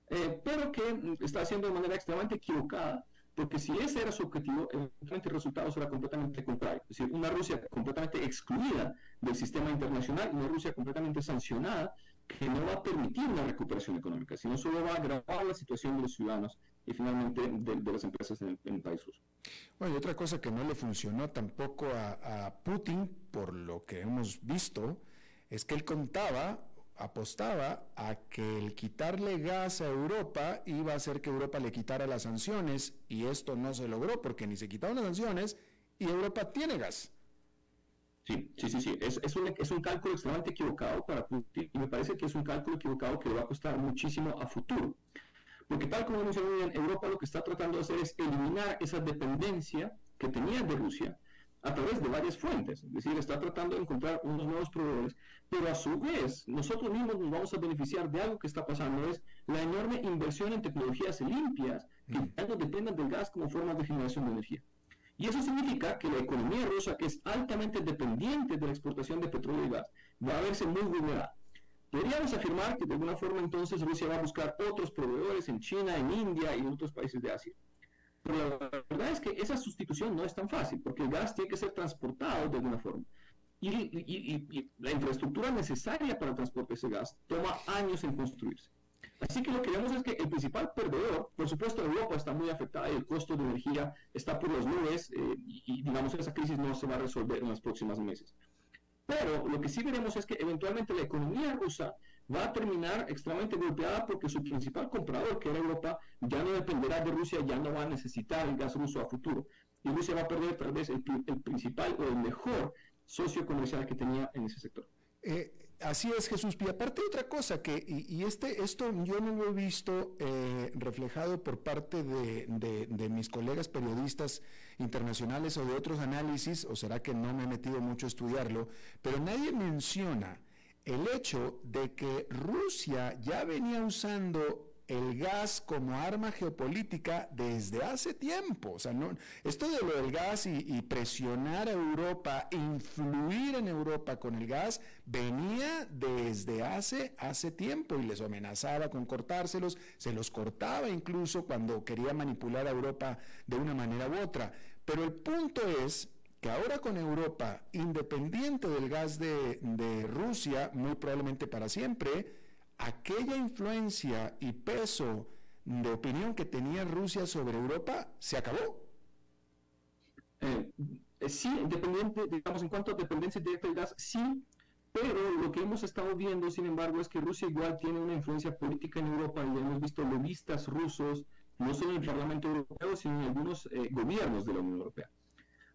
eh, pero que está haciendo de manera extremadamente equivocada, porque si ese era su objetivo, eventualmente el resultado será completamente contrario. Es decir, una Rusia completamente excluida del sistema internacional, una Rusia completamente sancionada, que no va a permitir una recuperación económica, sino solo va a agravar la situación de los ciudadanos y finalmente de, las empresas en el, país ruso. Bueno, y otra cosa que no le funcionó tampoco a, a Putin, por lo que hemos visto, es que él contaba apostaba a que el quitarle gas a Europa iba a hacer que Europa le quitara las sanciones y esto no se logró porque ni se quitaron las sanciones y Europa tiene gas. Sí, sí, sí, sí. Es, es, un, es un cálculo extremadamente equivocado para Putin y me parece que es un cálculo equivocado que le va a costar muchísimo a futuro. Porque tal como mencionó bien, Europa lo que está tratando de hacer es eliminar esa dependencia que tenía de Rusia a través de varias fuentes, es decir, está tratando de encontrar unos nuevos proveedores, pero a su vez nosotros mismos nos vamos a beneficiar de algo que está pasando, es la enorme inversión en tecnologías limpias que ya no dependan del gas como forma de generación de energía. Y eso significa que la economía rusa, que es altamente dependiente de la exportación de petróleo y gas, va a verse muy vulnerada. Podríamos afirmar que de alguna forma entonces Rusia va a buscar otros proveedores en China, en India y en otros países de Asia. Pero la verdad es que esa sustitución no es tan fácil, porque el gas tiene que ser transportado de alguna forma. Y, la infraestructura necesaria para el transporte ese gas toma años en construirse. Así que lo que vemos es que el principal perdedor, por supuesto Europa está muy afectada y el costo de energía está por las nubes eh, y, digamos esa crisis no se va a resolver en los próximos meses. Pero lo que sí veremos es que eventualmente la economía rusa va a terminar extremadamente golpeada porque su principal comprador, que era Europa, ya no dependerá de Rusia, ya no va a necesitar el gas ruso a futuro. Y Rusia va a perder tal vez el, principal o el mejor socio comercial que tenía en ese sector. Eh, así es, Jesús. Y aparte otra cosa, que, y, este, esto yo no lo he visto eh, reflejado por parte de, de, mis colegas periodistas internacionales o de otros análisis, o será que no me he metido mucho a estudiarlo, pero nadie menciona el hecho de que Rusia ya venía usando el gas como arma geopolítica desde hace tiempo. O sea, no, esto de lo del gas y, presionar a Europa, influir en Europa con el gas, venía desde hace, hace tiempo y les amenazaba con cortárselos, se los cortaba incluso cuando quería manipular a Europa de una manera u otra. Pero el punto es que ahora con Europa, independiente del gas de, Rusia, muy probablemente para siempre, aquella influencia y peso de opinión que tenía Rusia sobre Europa se acabó. Eh, eh, sí, independiente, digamos, en cuanto a dependencia directa del gas, sí, pero lo que hemos estado viendo, sin embargo, es que Rusia igual tiene una influencia política en Europa y hemos visto lobistas rusos, no solo en el Parlamento Europeo, sino en algunos eh, gobiernos de la Unión Europea.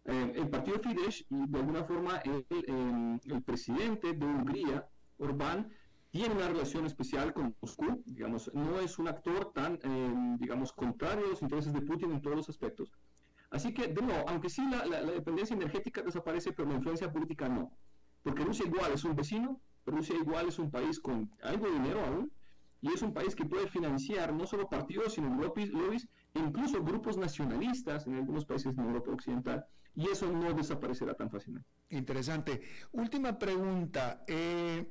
Eh, el partido Fidesz y de alguna forma el, em, el, presidente de Hungría, Orbán, tiene una relación especial con Moscú, digamos, no es un actor tan, em, digamos, contrario a los intereses de Putin en todos los aspectos. Así que, de nuevo, aunque sí la, dependencia energética desaparece, pero la influencia política no. Porque Rusia igual es un vecino, Rusia igual es un país con algo de dinero aún, y es un país que puede financiar no solo partidos, sino lobbies, lobbies e incluso grupos nacionalistas en algunos países de Europa Occidental, y eso no desaparecerá tan fácilmente. Interesante. Última pregunta. Eh,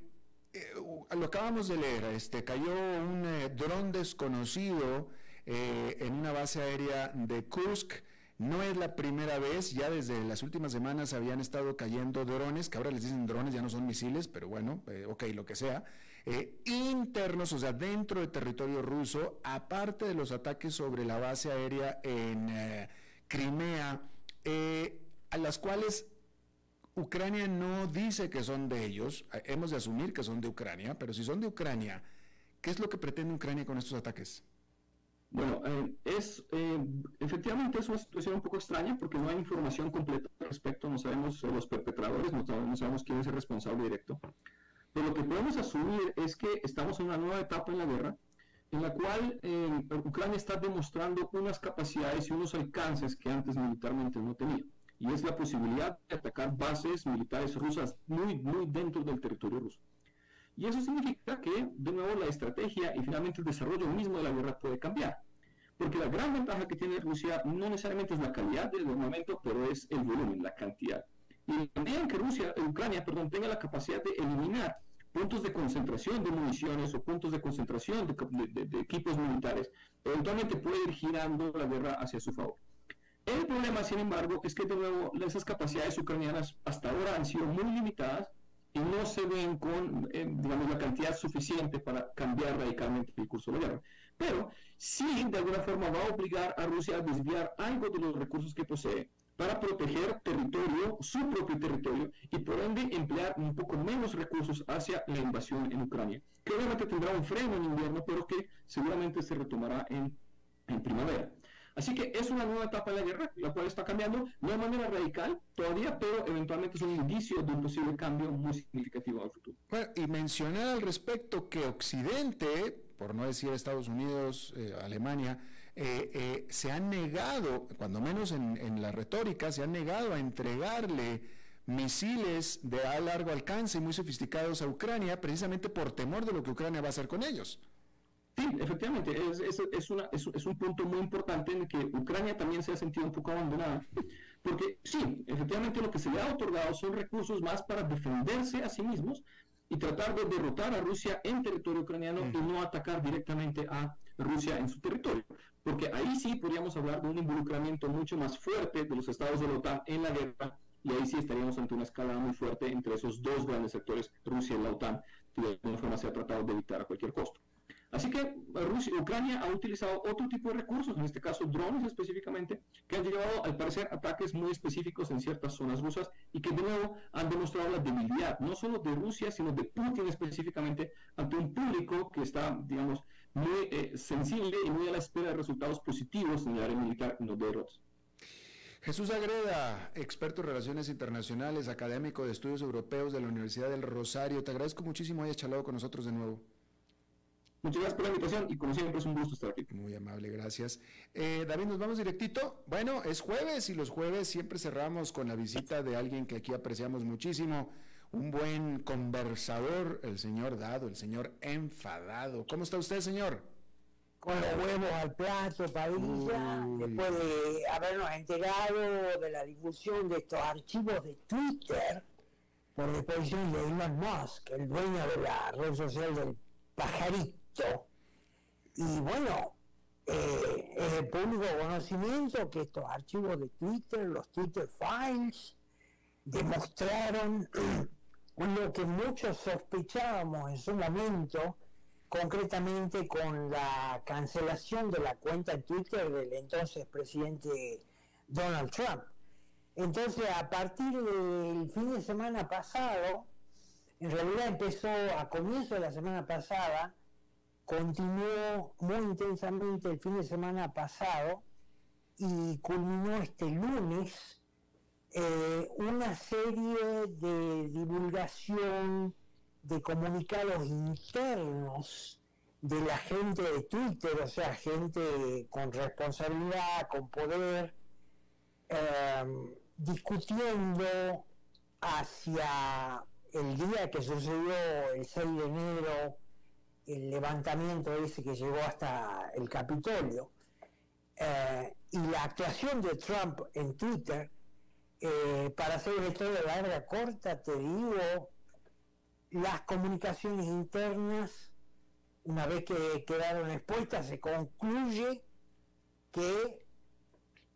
eh, lo acabamos de leer, este, cayó un eh, dron desconocido en una base aérea de Kursk. No es la primera vez, ya desde las últimas semanas habían estado cayendo drones, que ahora les dicen drones, ya no son misiles, pero bueno, ok, lo que sea, internos, o sea, dentro del territorio ruso, aparte de los ataques sobre la base aérea en Crimea, eh, a las cuales Ucrania no dice que son de ellos, eh, hemos de asumir que son de Ucrania, pero si son de Ucrania, ¿qué es lo que pretende Ucrania con estos ataques? Bueno, eh, es efectivamente es una situación un poco extraña porque no hay información completa al respecto, no sabemos los perpetradores, no sabemos, quién es el responsable directo. Pero lo que podemos asumir es que estamos en una nueva etapa en la guerra en la cual eh, Ucrania está demostrando unas capacidades y unos alcances que antes militarmente no tenía. Y es la posibilidad de atacar bases militares rusas muy, muy dentro del territorio ruso. Y eso significa que, de nuevo, la estrategia y finalmente el desarrollo mismo de la guerra puede cambiar. Porque la gran ventaja que tiene Rusia no necesariamente es la calidad del armamento, pero es el volumen, la cantidad. Y en que Rusia, Ucrania, perdón, tenga la capacidad de eliminar puntos de concentración de municiones o puntos de concentración de, equipos militares, eventualmente puede ir girando la guerra hacia su favor. El problema, sin embargo, es que de nuevo esas capacidades ucranianas hasta ahora han sido muy limitadas y no se ven con, eh, digamos, la cantidad suficiente para cambiar radicalmente el curso de la guerra. Pero sí, de alguna forma, va a obligar a Rusia a desviar algo de los recursos que posee para proteger territorio, su propio territorio, y por ende emplear un poco menos recursos hacia la invasión en Ucrania, que obviamente tendrá un freno en invierno, pero que seguramente se retomará en, en primavera. Así que es una nueva etapa de la guerra, la cual está cambiando, no de manera radical todavía, pero eventualmente es un indicio de un posible cambio muy significativo al futuro. Bueno, y mencionar al respecto que Occidente, por no decir Estados Unidos, eh, Alemania, eh, eh, se han negado, cuando menos en, en la retórica, se han negado a entregarle misiles de a largo alcance y muy sofisticados a Ucrania, precisamente por temor de lo que Ucrania va a hacer con ellos. Sí, efectivamente, es, es, es, una, es, un punto muy importante en el que Ucrania también se ha sentido un poco abandonada, porque sí, efectivamente lo que se le ha otorgado son recursos más para defenderse a sí mismos y tratar de derrotar a Rusia en territorio ucraniano y no atacar directamente a Rusia en su territorio, porque ahí sí podríamos hablar de un involucramiento mucho más fuerte de los estados de la OTAN en la guerra y ahí sí estaríamos ante una escala muy fuerte entre esos dos grandes sectores, Rusia y la OTAN, que de alguna forma se ha tratado de evitar a cualquier costo. Así que Rusia, Ucrania ha utilizado otro tipo de recursos, en este caso drones específicamente, que han llevado al parecer ataques muy específicos en ciertas zonas rusas y que de nuevo han demostrado la debilidad, no solo de Rusia, sino de Putin específicamente, ante un público que está, digamos, muy eh, sensible y muy a la espera de resultados positivos en el área militar, no de derrotas. Jesús Agreda, experto en relaciones internacionales, académico de estudios europeos de la Universidad del Rosario. Te agradezco muchísimo hayas charlado con nosotros de nuevo. Muchas gracias por la invitación y como siempre es un gusto estar aquí. Muy amable, gracias. Eh, David, nos vamos directito. Bueno, es jueves y los jueves siempre cerramos con la visita de alguien que aquí apreciamos muchísimo, un buen conversador, el señor Dado, el señor enfadado. ¿Cómo está usted, señor? Con los huevos al plato, Padilla, después de habernos enterado de la difusión de estos archivos de Twitter por disposición de Elon Musk, el dueño de la red social del pajarito y bueno, eh, es el público conocimiento que estos archivos de Twitter, los Twitter Files, demostraron [clears throat] lo que muchos sospechábamos en su momento, concretamente con la cancelación de la cuenta en Twitter del entonces presidente Donald Trump. Entonces, a partir del fin de semana pasado, en realidad empezó a comienzo de la semana pasada, continuó muy intensamente el fin de semana pasado y culminó este lunes eh, una serie de divulgación de comunicados internos de la gente de Twitter, o sea, gente con responsabilidad, con poder, em, discutiendo hacia el día que sucedió el 6 de enero el levantamiento ese que llegó hasta el Capitolio. Eh, y la actuación de Trump en Twitter, eh, para hacer una historia larga, corta, te digo, las comunicaciones internas, una vez que quedaron expuestas, se concluye que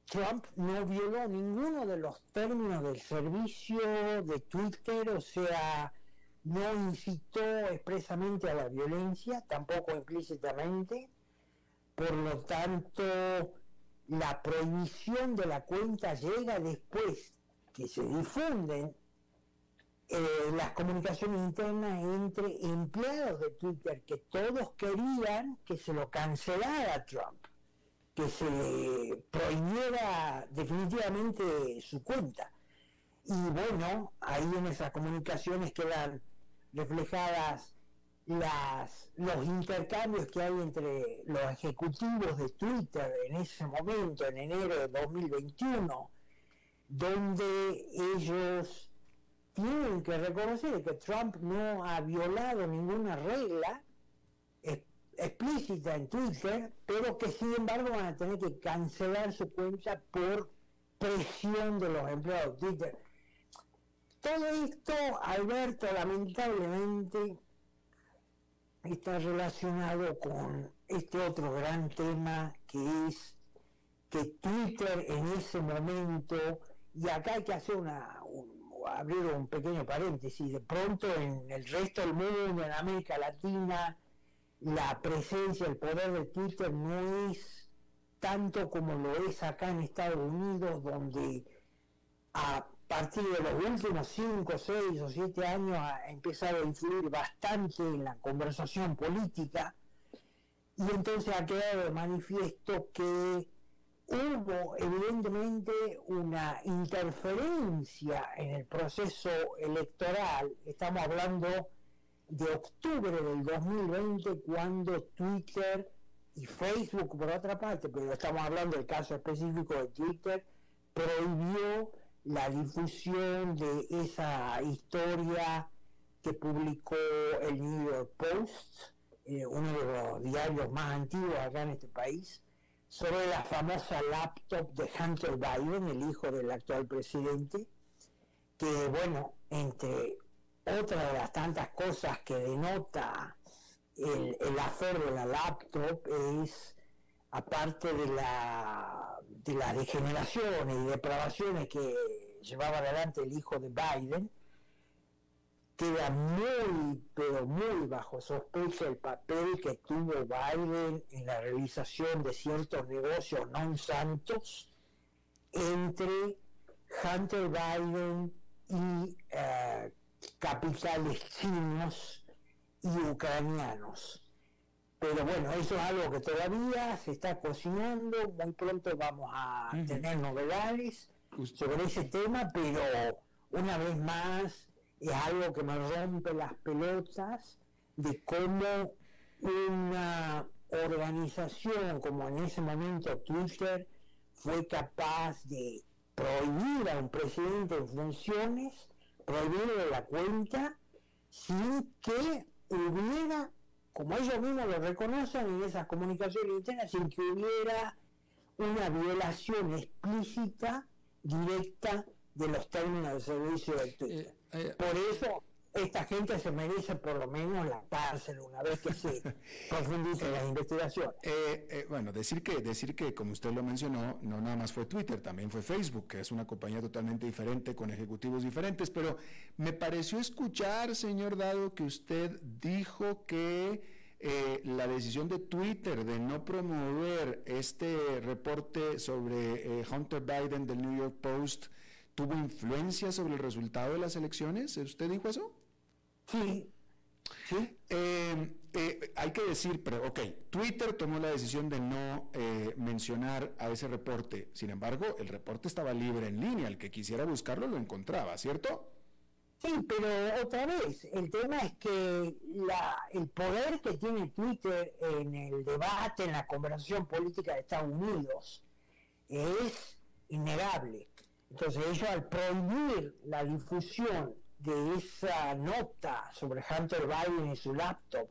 Trump no violó ninguno de los términos del servicio de Twitter, o sea, no incitó expresamente a la violencia, tampoco implícitamente, por lo tanto la prohibición de la cuenta llega después que se difunden eh, las comunicaciones internas entre empleados de Twitter que todos querían que se lo cancelara Trump, que se prohibiera definitivamente su cuenta. Y bueno, ahí en esas comunicaciones quedan reflejadas las, los intercambios que hay entre los ejecutivos de Twitter en ese momento, en enero de 2021, donde ellos tienen que reconocer que Trump no ha violado ninguna regla explícita en Twitter, pero que sin embargo van a tener que cancelar su cuenta por presión de los empleados de Twitter. Todo esto, Alberto, lamentablemente, está relacionado con este otro gran tema que es que Twitter en ese momento, y acá hay que hacer una, abrir un pequeño paréntesis, de pronto en el resto del mundo, en América Latina, la presencia, el poder de Twitter no es tanto como lo es acá en Estados Unidos, donde a partir de los últimos 5, 6 o 7 años ha empezado a influir bastante en la conversación política y entonces ha quedado de manifiesto que hubo evidentemente una interferencia en el proceso electoral, estamos hablando de octubre del 2020 cuando Twitter y Facebook por otra parte, pero estamos hablando del caso específico de Twitter, prohibió la difusión de esa historia que publicó el New York Post, eh, uno de los diarios más antiguos acá en este país, sobre la famosa laptop de Hunter Biden, el hijo del actual presidente, que bueno, entre otras de las tantas cosas que denota el, el de la laptop es, aparte de la, de las degeneraciones y depravaciones que llevaba adelante el hijo de Biden, queda muy, pero muy bajo sospecha el papel que tuvo Biden en la realización de ciertos negocios no santos entre Hunter Biden y eh, capitales chinos y ucranianos. Pero bueno, eso es algo que todavía se está cocinando, muy pronto vamos a tener novedades sobre ese tema, pero una vez más es algo que me rompe las pelotas de cómo una organización como en ese momento Twitter fue capaz de prohibir a un presidente en funciones, prohibirle la cuenta, sin que hubiera, como ellos mismos lo reconocen en esas comunicaciones internas, sin que hubiera una violación explícita, directa de los términos de servicio de. Eh, eh, por eso esta gente se merece por lo menos la cárcel una vez que se [laughs] profundice la investigación. Eh, bueno, decir que, decir que, como usted lo mencionó, no nada más fue Twitter, también fue Facebook, que es una compañía totalmente diferente, con ejecutivos diferentes, pero me pareció escuchar, señor Dado, que usted dijo que la decisión de Twitter de no promover este reporte sobre Hunter Biden del New York Post tuvo influencia sobre el resultado de las elecciones? ¿Usted dijo eso? Sí. ¿Sí? Eh, eh, hay que decir, pero ok, Twitter tomó la decisión de no eh, mencionar a ese reporte. Sin embargo, el reporte estaba libre en línea. El que quisiera buscarlo lo encontraba, ¿cierto? Sí, pero otra vez, el tema es que la, el poder que tiene Twitter en el debate, en la conversación política de Estados Unidos, es innegable. Entonces ellos al prohibir la difusión de esa nota sobre Hunter Biden y su laptop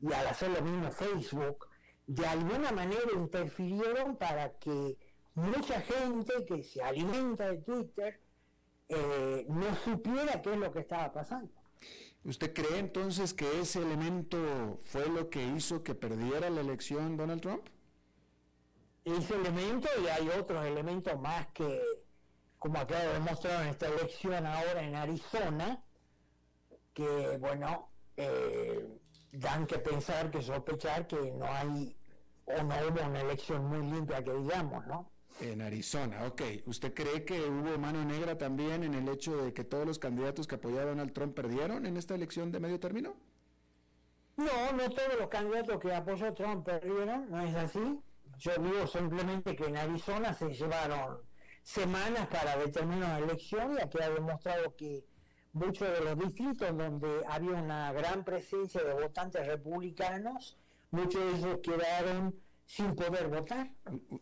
y al hacer lo mismo Facebook, de alguna manera interfirieron para que mucha gente que se alimenta de Twitter eh, no supiera qué es lo que estaba pasando. ¿Usted cree entonces que ese elemento fue lo que hizo que perdiera la elección Donald Trump? Ese elemento y hay otros elementos más que como acaba de demostrar en esta elección ahora en Arizona, que bueno, eh, dan que pensar, que sospechar que no hay o no hubo una elección muy limpia que digamos, ¿no? En Arizona, ok. ¿Usted cree que hubo mano negra también en el hecho de que todos los candidatos que apoyaron al Trump perdieron en esta elección de medio término? No, no todos los candidatos que apoyó Trump perdieron, no es así. Yo digo simplemente que en Arizona se llevaron semanas para determinar la elección y aquí ha demostrado que muchos de los distritos donde había una gran presencia de votantes republicanos, muchos de ellos quedaron sin poder votar.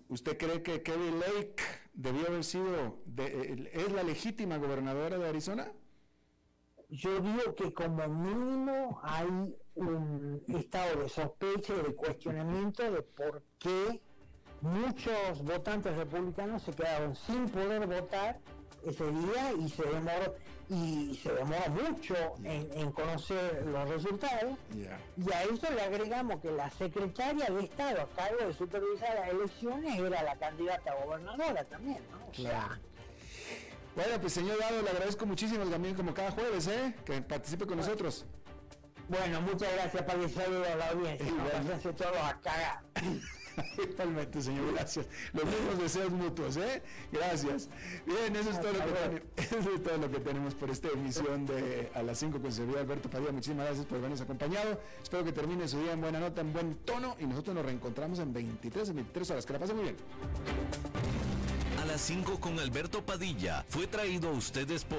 ¿Usted cree que Kevin Lake debió haber sido, es la legítima gobernadora de Arizona? Yo digo que como mínimo hay un estado de sospecha y de cuestionamiento de por qué muchos votantes republicanos se quedaron sin poder votar ese día y se demoró y se demoró mucho en, conocer los resultados y a eso le agregamos que la secretaria de Estado a cargo de supervisar las elecciones era la candidata a gobernadora también, ¿no? claro. bueno, pues señor Dado, le agradezco muchísimo también como cada jueves, ¿eh? Que participe con nosotros. Bueno, muchas gracias para el saludo a la audiencia. Gracias todos a cagar. [laughs] [laughs] Igualmente, señor, gracias. Los mismos deseos mutuos, ¿eh? Gracias. Bien, eso es, todo lo que [laughs] eso es todo lo que tenemos por esta emisión de A las 5 con servidor Alberto Padilla. Muchísimas gracias por habernos acompañado. Espero que termine su día en buena nota, en buen tono y nosotros nos reencontramos en 23, en 23 horas. Que la pasen muy bien. A las 5 con Alberto Padilla fue traído a ustedes por